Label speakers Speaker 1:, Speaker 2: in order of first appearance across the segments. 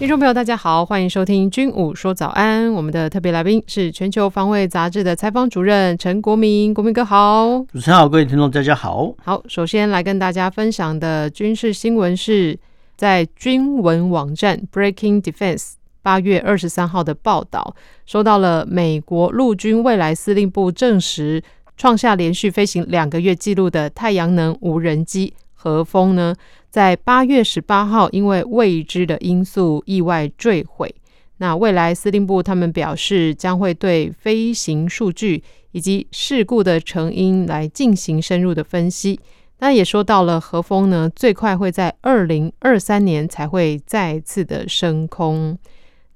Speaker 1: 听众朋友，大家好，欢迎收听《军武说早安》。我们的特别来宾是全球防卫杂志的采访主任陈国民，国民哥好。
Speaker 2: 主持人好，各位听众大家好。
Speaker 1: 好，首先来跟大家分享的军事新闻是在军文网站 Breaking Defense。八月二十三号的报道，收到了美国陆军未来司令部证实，创下连续飞行两个月纪录的太阳能无人机“和风”呢，在八月十八号因为未知的因素意外坠毁。那未来司令部他们表示，将会对飞行数据以及事故的成因来进行深入的分析。那也说到了“和风”呢，最快会在二零二三年才会再次的升空。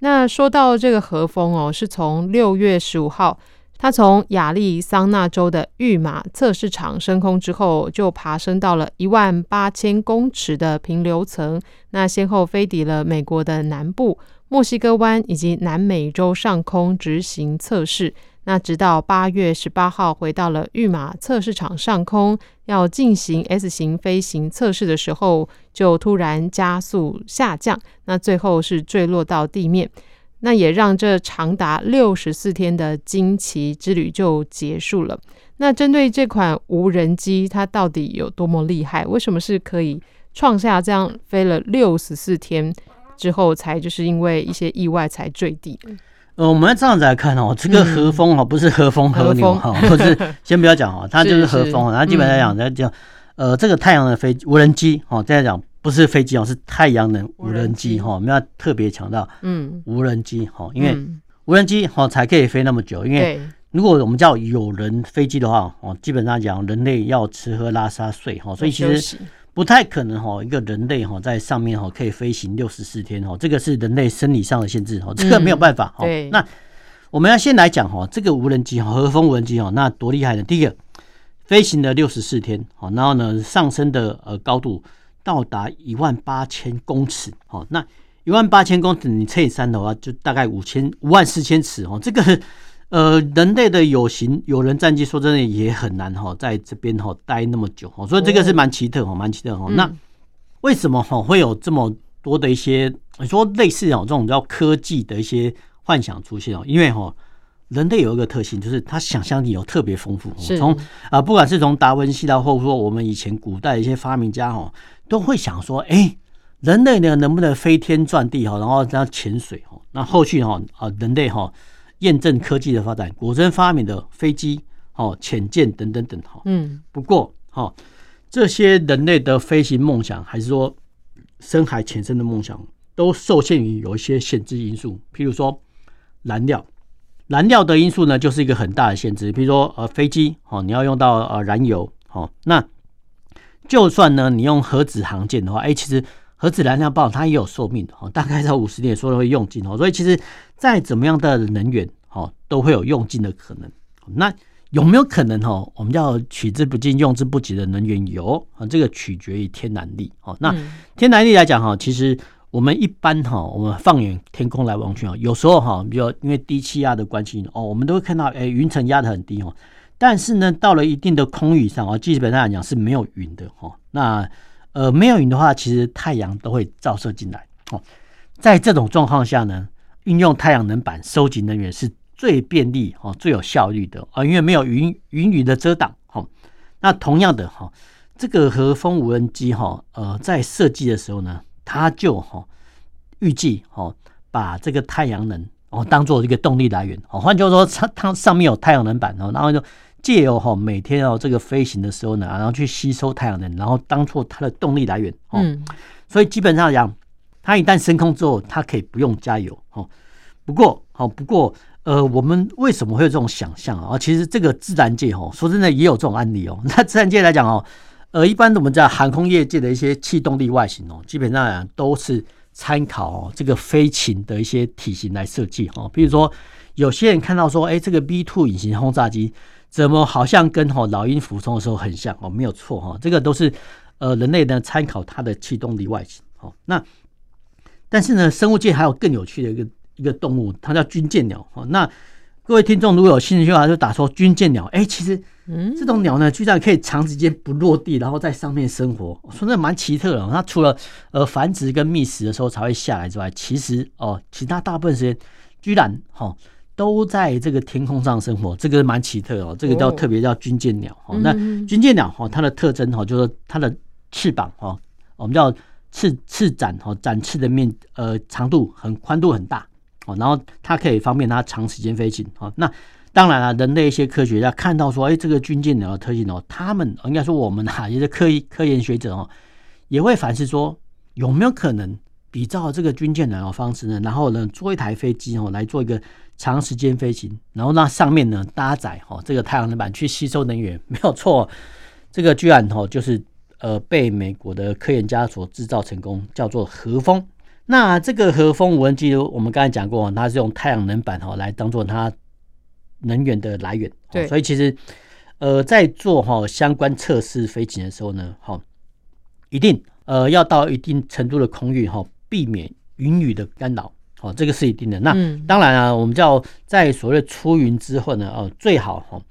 Speaker 1: 那说到这个和风哦，是从六月十五号，它从亚利桑那州的御马测试场升空之后，就爬升到了一万八千公尺的平流层，那先后飞抵了美国的南部、墨西哥湾以及南美洲上空执行测试。那直到八月十八号回到了玉马测试场上空，要进行 S 型飞行测试的时候，就突然加速下降，那最后是坠落到地面，那也让这长达六十四天的惊奇之旅就结束了。那针对这款无人机，它到底有多么厉害？为什么是可以创下这样飞了六十四天之后，才就是因为一些意外才坠地？
Speaker 2: 呃，我们要这样子来看哦，这个和风哦，不是和风和牛哈，不是先不要讲哦，它就是和风。然后基本上讲，在讲，呃，这个太阳的飞无人机哦，再来讲不是飞机哦，是太阳能无人机哈。我们要特别强调，嗯，无人机哈，因为无人机哈才可以飞那么久。因为如果我们叫有人飞机的话哦，基本上讲人类要吃喝拉撒睡哈，所以其实。不太可能哈，一个人类哈在上面哈可以飞行六十四天哈，这个是人类生理上的限制哈，这个没有办法哈。那我们要先来讲哈，这个无人机哈，和风无人机哈，那多厉害呢？第一个，飞行了六十四天，好，然后呢上升的呃高度到达一万八千公尺，哦，那一万八千公尺你乘以三的话，就大概五千五万四千尺哦，这个。呃，人类的有形有人战机，说真的也很难哈，在这边哈待那么久哦，所以这个是蛮奇特哦，蛮奇特哦。那为什么哈会有这么多的一些你说类似哦这种叫科技的一些幻想出现哦？因为哈人类有一个特性，就是他想象力有特别丰富。从啊，不管是从达文西到或者说我们以前古代的一些发明家哈，都会想说，哎，人类呢能不能飞天转地哈，然后这样潜水哈？那后续哈啊人类哈。验证科技的发展，果真发明的飞机、哦潜舰等等等哈。嗯，不过哈，这些人类的飞行梦想，还是说深海潜深的梦想，都受限于有一些限制因素。譬如说燃料，燃料的因素呢，就是一个很大的限制。比如说呃飞机哦，你要用到呃燃油哦，那就算呢你用核子航舰的话，哎，其实核子燃料棒它也有寿命的哦，大概在五十年说的会用尽哦，所以其实。再怎么样的能源，哦，都会有用尽的可能。那有没有可能，哦，我们叫取之不尽、用之不竭的能源油啊？这个取决于天然力。哦，那天然力来讲，哈，其实我们一般，哈，我们放眼天空来望去，啊，有时候，哈，比如因为低气压的关系，哦，我们都会看到，哎，云层压得很低，哦，但是呢，到了一定的空域上，啊，基本上来讲是没有云的，哈。那呃，没有云的话，其实太阳都会照射进来。哦，在这种状况下呢，运用太阳能板收集能源是最便利哦，最有效率的啊，因为没有云云雨的遮挡哈。那同样的哈，这个和风无人机哈，呃，在设计的时候呢，它就哈预计哈把这个太阳能哦当做一个动力来源哦，换句话说，它它上面有太阳能板哦，然后就借由哈每天哦这个飞行的时候呢，然后去吸收太阳能，然后当做它的动力来源哦。所以基本上讲。它一旦升空之后，它可以不用加油哦。不过，哦不过，呃，我们为什么会有这种想象啊？其实这个自然界哦，说真的也有这种案例哦。那自然界来讲哦，呃，一般我们在航空业界的一些气动力外形哦，基本上都是参考哦这个飞禽的一些体型来设计哦。比如说，有些人看到说，哎，这个 B two 隐形轰炸机怎么好像跟哈老鹰俯冲的时候很像哦？没有错哈，这个都是呃人类呢参考它的气动力外形哦。那但是呢，生物界还有更有趣的一个一个动物，它叫军舰鸟哦。那各位听众如果有兴趣的话，就打说军舰鸟。哎，其实，嗯，这种鸟呢，居然可以长时间不落地，然后在上面生活，说那蛮奇特的。它除了呃繁殖跟觅食的时候才会下来之外，其实哦，其他大部分时间居然哈都在这个天空上生活，这个蛮奇特哦。这个叫特别叫军舰鸟哦。那军舰鸟哈，它的特征哈，就是它的翅膀哈，我们叫翅翅展哈，展翅的面呃长度很宽度很大。哦，然后它可以方便它长时间飞行。哦，那当然了，人类一些科学家看到说，哎，这个军舰的特性哦，他们应该说我们哈，一些科科研学者哦，也会反思说，有没有可能比照这个军舰的方式呢？然后呢，做一台飞机哦，来做一个长时间飞行，然后让上面呢搭载哦这个太阳能板去吸收能源，没有错。这个居然哦，就是呃被美国的科研家所制造成功，叫做和风。那这个和风无人机，我们刚才讲过，它是用太阳能板哦来当做它能源的来源。对，所以其实呃在做哈相关测试飞行的时候呢，哈一定呃要到一定程度的空域哈，避免云雨的干扰。哦，这个是一定的。那当然啊，我们叫在所谓出云之后呢，哦最好哈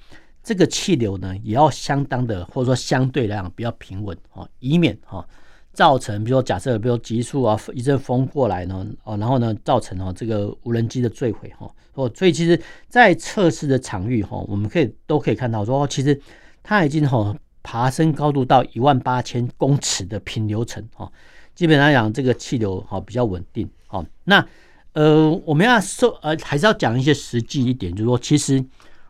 Speaker 2: 这个气流呢也要相当的或者说相对来讲比较平稳哦，以免哈。造成，比如说假设，比如急速啊，一阵风过来呢，哦，然后呢，造成哦这个无人机的坠毁哈，哦，所以其实，在测试的场域哈，我们可以都可以看到说，其实它已经哈爬升高度到一万八千公尺的平流层哈，基本上讲这个气流哈比较稳定，好，那呃我们要说呃还是要讲一些实际一点，就是说其实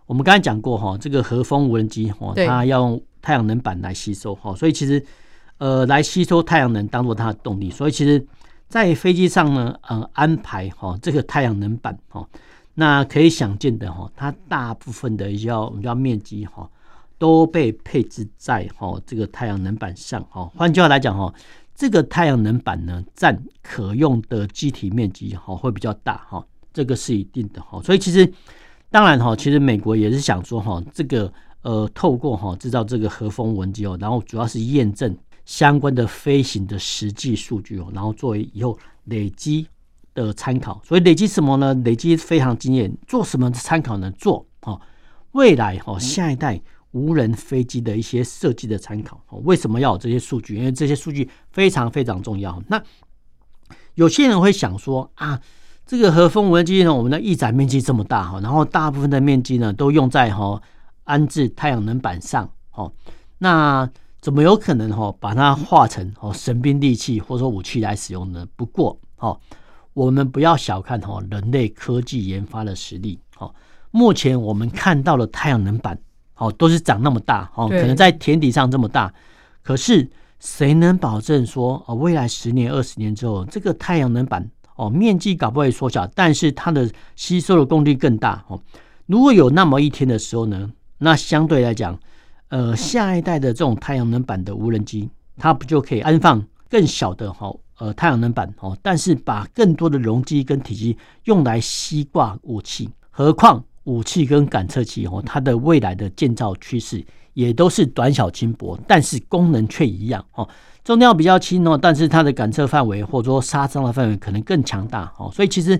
Speaker 2: 我们刚才讲过哈，这个和风无人机哈，它要用太阳能板来吸收哈，所以其实。呃，来吸收太阳能当做它的动力，所以其实，在飞机上呢，呃，安排哈这个太阳能板哈，那可以想见的哈，它大部分的一些我们叫面积哈，都被配置在哈这个太阳能板上哈。换句话来讲哈，这个太阳能板呢，占可用的机体面积哈会比较大哈，这个是一定的哈。所以其实，当然哈，其实美国也是想说哈，这个呃，透过哈制造这个和风无人机哦，然后主要是验证。相关的飞行的实际数据哦，然后作为以后累积的参考。所以累积什么呢？累积非常经验。做什么参考呢？做哦，未来哦下一代无人飞机的一些设计的参考。为什么要有这些数据？因为这些数据非常非常重要。那有些人会想说啊，这个和风无人机呢，我们的翼展面积这么大哈，然后大部分的面积呢都用在哈安置太阳能板上哦，那。怎么有可能哈把它化成哦神兵利器或者说武器来使用呢？不过哦，我们不要小看哈人类科技研发的实力哦。目前我们看到的太阳能板哦都是长那么大哦，可能在田底上这么大。可是谁能保证说哦未来十年二十年之后这个太阳能板哦面积搞不会缩小，但是它的吸收的功率更大哦。如果有那么一天的时候呢，那相对来讲。呃，下一代的这种太阳能板的无人机，它不就可以安放更小的哈呃太阳能板哦？但是把更多的容积跟体积用来吸挂武器，何况武器跟感测器哦，它的未来的建造趋势也都是短小轻薄，但是功能却一样哦。重量比较轻哦，但是它的感测范围或者说杀伤的范围可能更强大哦。所以其实。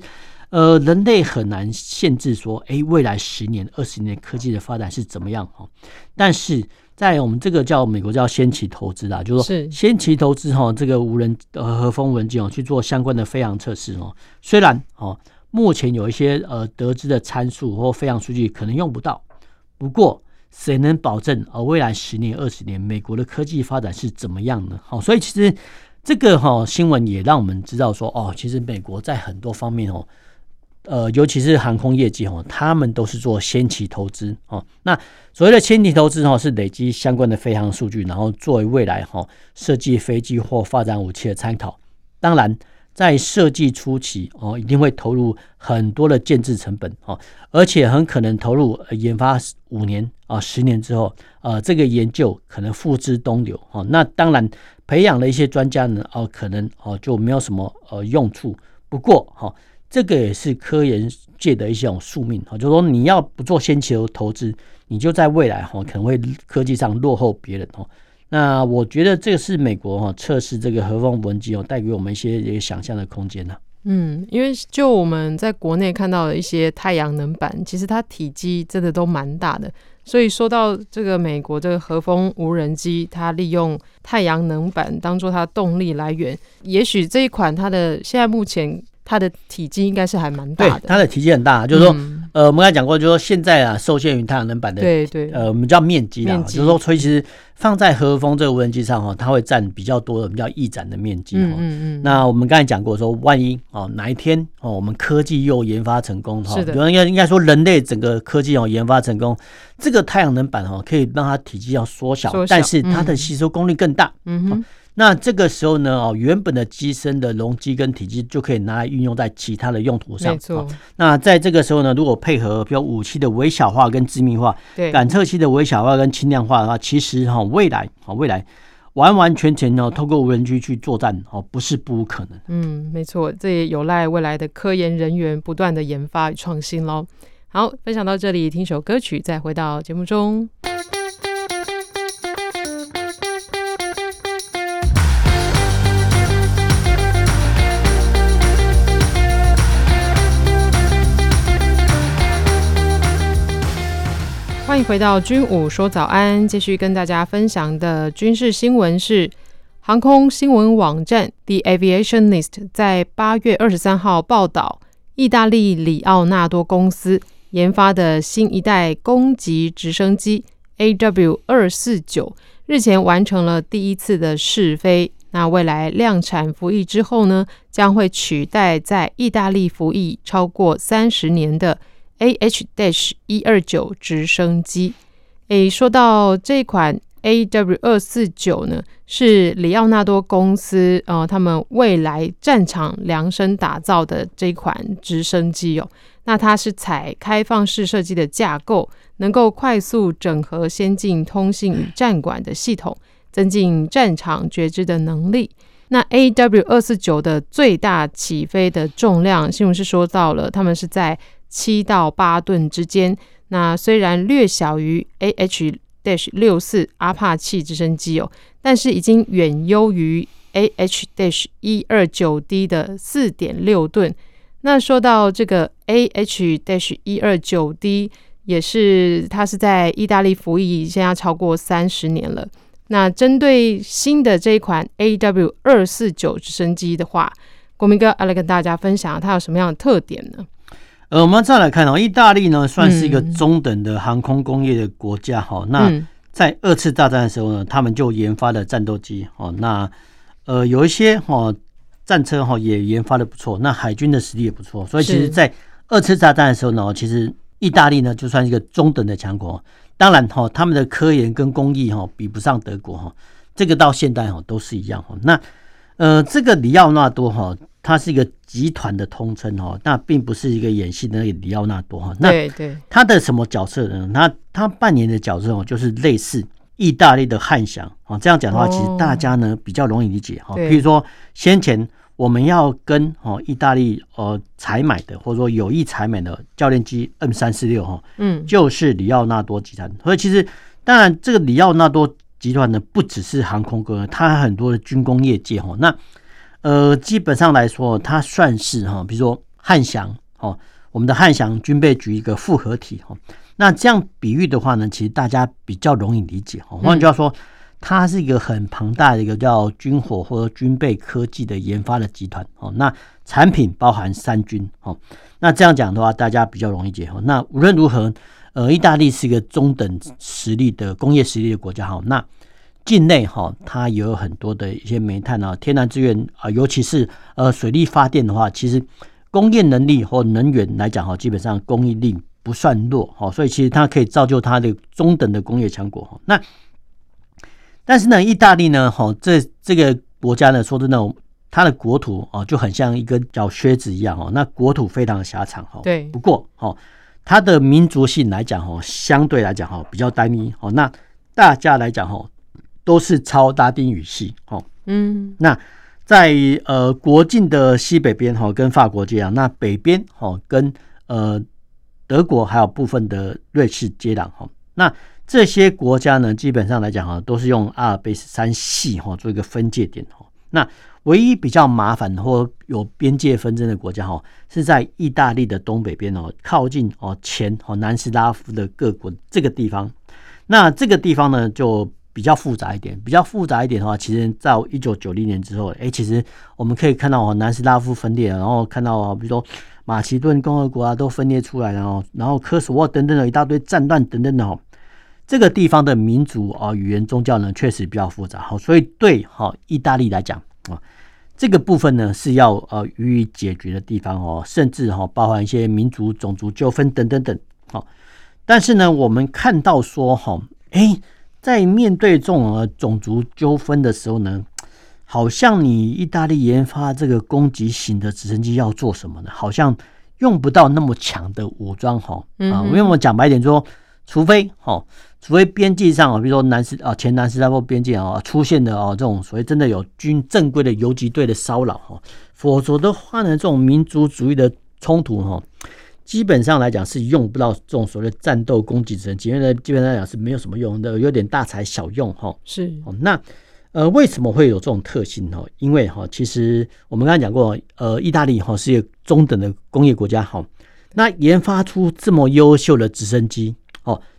Speaker 2: 呃，人类很难限制说，哎、欸，未来十年、二十年科技的发展是怎么样哈？但是在我们这个叫美国叫先期投资啦，就是说先期投资哈，这个无人呃和风无人机哦去做相关的飞航测试哦。虽然哦，目前有一些呃得知的参数或飞航数据可能用不到，不过谁能保证呃未来十年、二十年美国的科技发展是怎么样呢？好，所以其实这个哈新闻也让我们知道说，哦，其实美国在很多方面哦。呃，尤其是航空业界哦，他们都是做先期投资哦。那所谓的先期投资哦，是累积相关的飞航数据，然后作为未来哈设计飞机或发展武器的参考。当然，在设计初期哦，一定会投入很多的建制成本哦，而且很可能投入研发五年啊、十年之后，呃，这个研究可能付之东流哦。那当然，培养了一些专家呢，哦，可能哦就没有什么呃用处。不过哈，这个也是科研界的一种宿命哈，就是说你要不做先期的投资，你就在未来哈可能会科技上落后别人哦。那我觉得这个是美国哈测试这个和风无人机哦，带给我们一些一个想象的空间呢。
Speaker 1: 嗯，因为就我们在国内看到的一些太阳能板，其实它体积真的都蛮大的。所以说到这个美国这个和风无人机，它利用太阳能板当做它动力来源，也许这一款它的现在目前。它的体积应该是还蛮大的，
Speaker 2: 对，它的体积很大，就是说，嗯、呃，我们刚才讲过，就是说现在啊，受限于太阳能板的，
Speaker 1: 对对，
Speaker 2: 呃，我们叫面积啦，就是说，所以其实放在和风这个无人机上哈，它会占比较多的，我们叫翼展的面积哈。嗯嗯，嗯。那我们刚才讲过说，万一哦哪一天哦，我们科技又研发成功哈，应该应该说人类整个科技哦研发成功，这个太阳能板哈可以让它体积要缩小，小，但是它的吸收功率更大。嗯哼。那这个时候呢，哦，原本的机身的容积跟体积就可以拿来运用在其他的用途上。没错。那在这个时候呢，如果配合比如武器的微小化跟致密化，对，感测器的微小化跟轻量化的话，其实哈，未来啊，未来完完全全呢，透过无人机去作战哦，不是不可能。
Speaker 1: 嗯，没错，这也有赖未来的科研人员不断的研发与创新喽。好，分享到这里，听首歌曲，再回到节目中。回到军武说早安，继续跟大家分享的军事新闻是，航空新闻网站 The Aviationist 在八月二十三号报道，意大利里奥纳多公司研发的新一代攻击直升机 AW 二四九日前完成了第一次的试飞，那未来量产服役之后呢，将会取代在意大利服役超过三十年的。A H Dash 一二九直升机，诶，说到这款 AW 二四九呢，是里奥纳多公司呃，他们未来战场量身打造的这款直升机哦。那它是采开放式设计的架构，能够快速整合先进通信与战管的系统，增进战场觉知的能力。那 AW 二四九的最大起飞的重量，新闻是说到了，他们是在。七到八吨之间，那虽然略小于 AH- 六四阿帕奇直升机哦，但是已经远优于 AH- 一二九 D 的四点六吨。那说到这个 AH- 一二九 D，也是它是在意大利服役，现在超过三十年了。那针对新的这一款 AW 二四九直升机的话，国民哥要来跟大家分享它有什么样的特点呢？
Speaker 2: 呃，我们再来看哦，意大利呢算是一个中等的航空工业的国家哈、嗯。那在二次大战的时候呢，他们就研发了战斗机哦。那呃，有一些哈战车哈也研发的不错。那海军的实力也不错。所以其实，在二次大战的时候呢，其实意大利呢就算是一个中等的强国。当然哈，他们的科研跟工艺哈比不上德国哈。这个到现代哈都是一样哈。那呃，这个里奥纳多哈。他是一个集团的通称哦，那并不是一个演戏的那个里奥纳多哈。那他的什么角色呢？他他扮演的角色哦，就是类似意大利的汉翔哦。这样讲的话，其实大家呢比较容易理解哈。比如说先前我们要跟哦意大利呃采买的，或者说有意采买的教练机 M 三四六哈，嗯，就是里奥纳多集团。所以其实当然这个里奥纳多集团呢，不只是航空工业，它很多的军工业界哈。那呃，基本上来说，它算是哈，比如说汉翔哦，我们的汉翔军备局一个复合体哈。那这样比喻的话呢，其实大家比较容易理解哈。换句话说，它是一个很庞大的一个叫军火或者军备科技的研发的集团哦。那产品包含三军哦。那这样讲的话，大家比较容易理解哈。那无论如何，呃，意大利是一个中等实力的工业实力的国家哈。那境内哈，它也有很多的一些煤炭啊、天然资源啊，尤其是呃水力发电的话，其实工业能力或能源来讲哈，基本上供应力不算弱哈，所以其实它可以造就它的中等的工业强国哈。那但是呢，意大利呢，哈，这这个国家呢，说真的，它的国土啊就很像一个小靴子一样哦，那国土非常的狭长哈。
Speaker 1: 对，
Speaker 2: 不过哦，它的民族性来讲哦，相对来讲哈比较单一哦。那大家来讲哈，都是超拉丁语系哦。嗯，那在呃国境的西北边哈，跟法国接壤；那北边哈，跟呃德国还有部分的瑞士接壤哈。那这些国家呢，基本上来讲哈，都是用阿尔卑斯山系哈做一个分界点哈。那唯一比较麻烦或有边界纷争的国家哈，是在意大利的东北边哦，靠近哦前哦南斯拉夫的各国这个地方。那这个地方呢，就比较复杂一点。比较复杂一点的话，其实在一九九零年之后，哎，其实我们可以看到哦，南斯拉夫分裂，然后看到比如说马其顿共和国啊，都分裂出来了哦，然后科索沃等等的一大堆战乱等等的哦。这个地方的民族啊、语言、宗教呢，确实比较复杂。好，所以对哈意大利来讲啊，这个部分呢是要呃予以解决的地方哦，甚至哈包含一些民族、种族纠纷等等等。好，但是呢，我们看到说哈，哎，在面对这种种族纠纷的时候呢，好像你意大利研发这个攻击型的直升机要做什么呢？好像用不到那么强的武装哈啊，因为我讲白一点说。除非哈，除非边境上啊，比如说南斯啊前南斯拉夫边境啊出现的哦这种所谓真的有军正规的游击队的骚扰哈，否则的话呢，这种民族主义的冲突哈，基本上来讲是用不到这种所谓的战斗攻击直升机，因为呢基本上来讲是没有什么用的，有点大材小用哈。
Speaker 1: 是
Speaker 2: 那呃为什么会有这种特性呢？因为哈，其实我们刚才讲过，呃，意大利哈是一个中等的工业国家哈，那研发出这么优秀的直升机。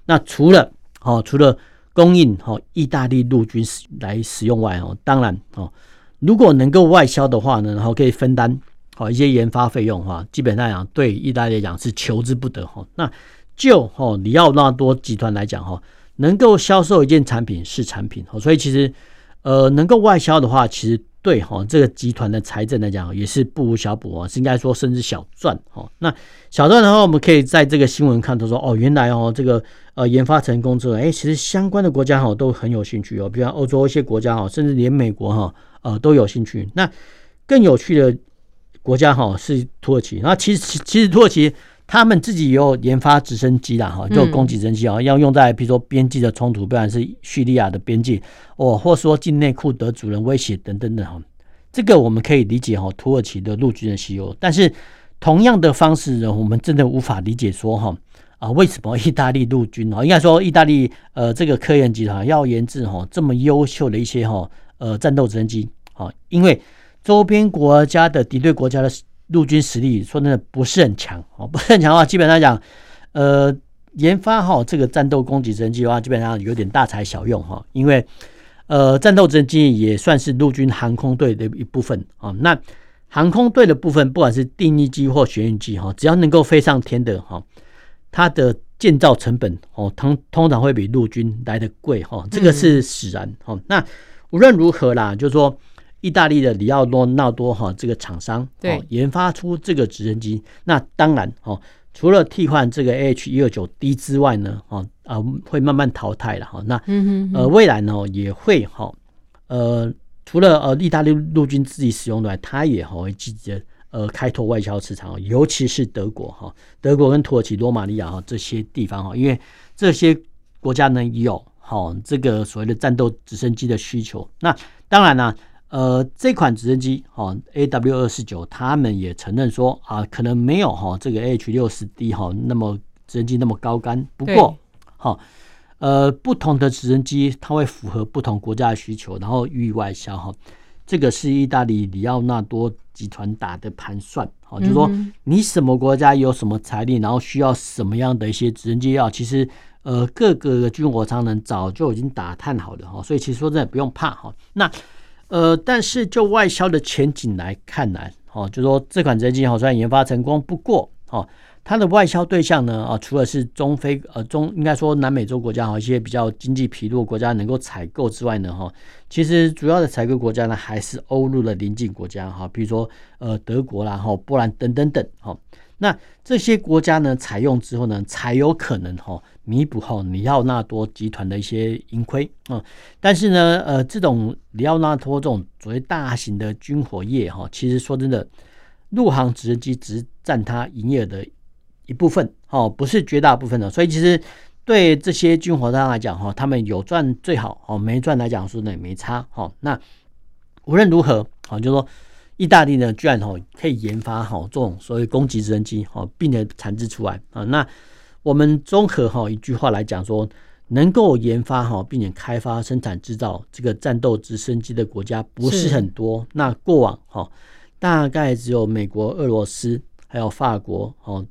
Speaker 2: 那除了哦，除了供应哦，意大利陆军使来使用外哦，当然哦，如果能够外销的话呢，然后可以分担好一些研发费用的话，基本上讲对意大利来讲是求之不得哈。那就哦，里奥纳多集团来讲哈，能够销售一件产品是产品哦，所以其实呃，能够外销的话，其实。对哈，这个集团的财政来讲也是不无小补啊，是应该说甚至小赚哈。那小赚的话，我们可以在这个新闻看到说，哦，原来哦这个呃研发成功之后，哎，其实相关的国家哈都很有兴趣哦，比如欧洲一些国家哈，甚至连美国哈呃都有兴趣。那更有趣的国家哈是土耳其，那其实其实土耳其。他们自己也有研发直升机啦，哈，就攻击直升机啊，要用在比如说边境的冲突，不管是叙利亚的边境，哦，或说境内库德族人威胁等等等哈，这个我们可以理解哈，土耳其的陆军的需求。但是同样的方式呢，我们真的无法理解说哈啊，为什么意大利陆军啊，应该说意大利呃这个科研集团要研制哈这么优秀的一些哈呃战斗直升机啊，因为周边国家的敌对国家的。陆军实力说真的不是很强哦，不是很强的话，基本上讲，呃，研发哈这个战斗攻击直升机的话，基本上有点大材小用哈，因为呃，战斗直升机也算是陆军航空队的一部分啊。那航空队的部分，不管是定翼机或旋翼机哈，只要能够飞上天的哈，它的建造成本哦，通通常会比陆军来的贵哈，这个是使然哈。那无论如何啦，就是说。意大利的里奥多纳多哈这个厂商对研发出这个直升机，那当然哈，除了替换这个 AH 一二九 D 之外呢，哈啊会慢慢淘汰了哈。那呃未来呢也会哈呃除了呃意大利陆军自己使用的外，它也哈会积极的呃开拓外销市场，尤其是德国哈，德国跟土耳其、罗马尼亚哈这些地方哈，因为这些国家呢有哈这个所谓的战斗直升机的需求。那当然呢。呃，这款直升机哈，AW 二四九，他们也承认说啊，可能没有哈这个 AH 六十 D 哈那么直升机那么高杆。不过哈，呃，不同的直升机它会符合不同国家的需求，然后予以外销哈。这个是意大利里奥纳多集团打的盘算，哈，就是说你什么国家有什么财力，然后需要什么样的一些直升机啊，其实呃各个军火商人早就已经打探好了哈，所以其实说真的不用怕哈。那呃，但是就外销的前景来看呢，哦，就说这款直升机好虽然研发成功，不过哦，它的外销对象呢，啊，除了是中非呃中应该说南美洲国家哈一些比较经济疲弱国家能够采购之外呢，哈，其实主要的采购国家呢还是欧陆的邻近国家哈，比如说呃德国啦哈波兰等等等哈。那这些国家呢采用之后呢，才有可能哈弥补哈里奥纳多集团的一些盈亏啊。但是呢，呃，这种里奥纳多这种所谓大型的军火业哈，其实说真的，陆航直升机只占它营业的一部分哦，不是绝大部分的。所以其实对这些军火商来讲哈，他们有赚最好哦，没赚来讲说呢也没差哈。那无论如何好，就是说。意大利呢，居然哈可以研发哈这种所谓攻击直升机哈，并且产制出来啊。那我们综合哈一句话来讲说，能够研发哈并且开发、生产、制造这个战斗直升机的国家不是很多。那过往哈大概只有美国、俄罗斯、还有法国、哦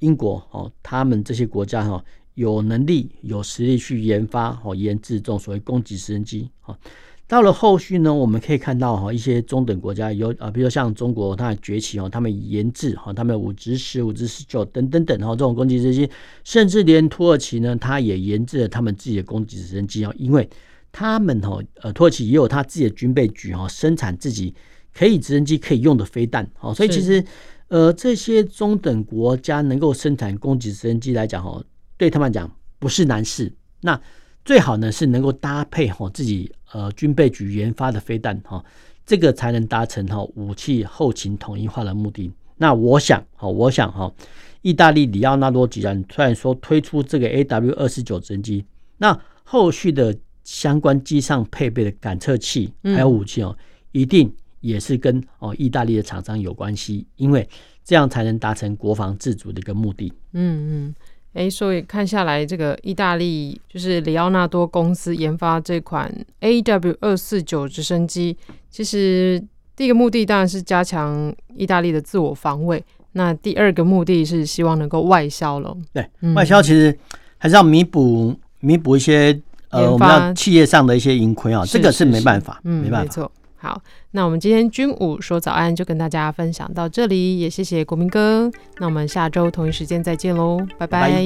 Speaker 2: 英国哦，他们这些国家哈有能力、有实力去研发、哦研制这种所谓攻击直升机啊。到了后续呢，我们可以看到哈一些中等国家有啊，比如说像中国，它的崛起哦，他们研制哈，他们五至十、五至十九等等等哈，这种攻击直升机，甚至连土耳其呢，它也研制了他们自己的攻击直升机哦，因为他们哈呃土耳其也有他自己的军备局哈，生产自己可以直升机可以用的飞弹哦，所以其实呃这些中等国家能够生产攻击直升机来讲哈，对他们来讲不是难事。那最好呢是能够搭配哈自己呃军备局研发的飞弹哈，这个才能达成哈武器后勤统一化的目的。那我想哈，我想哈，意大利里奥纳多集团虽然说推出这个 AW 二四九直升机，那后续的相关机上配备的感测器还有武器哦，一定也是跟哦意大利的厂商有关系，因为这样才能达成国防自主的一个目的。
Speaker 1: 嗯嗯。哎，所以看下来，这个意大利就是里奥纳多公司研发这款 AW 二四九直升机，其实第一个目的当然是加强意大利的自我防卫，那第二个目的是希望能够外销了。
Speaker 2: 对，嗯、外销其实还是要弥补弥补一些呃我们要企业上的一些盈亏啊，这个是没办法，嗯，没办法。
Speaker 1: 好，那我们今天军武说早安就跟大家分享到这里，也谢谢国民哥。那我们下周同一时间再见喽，拜拜。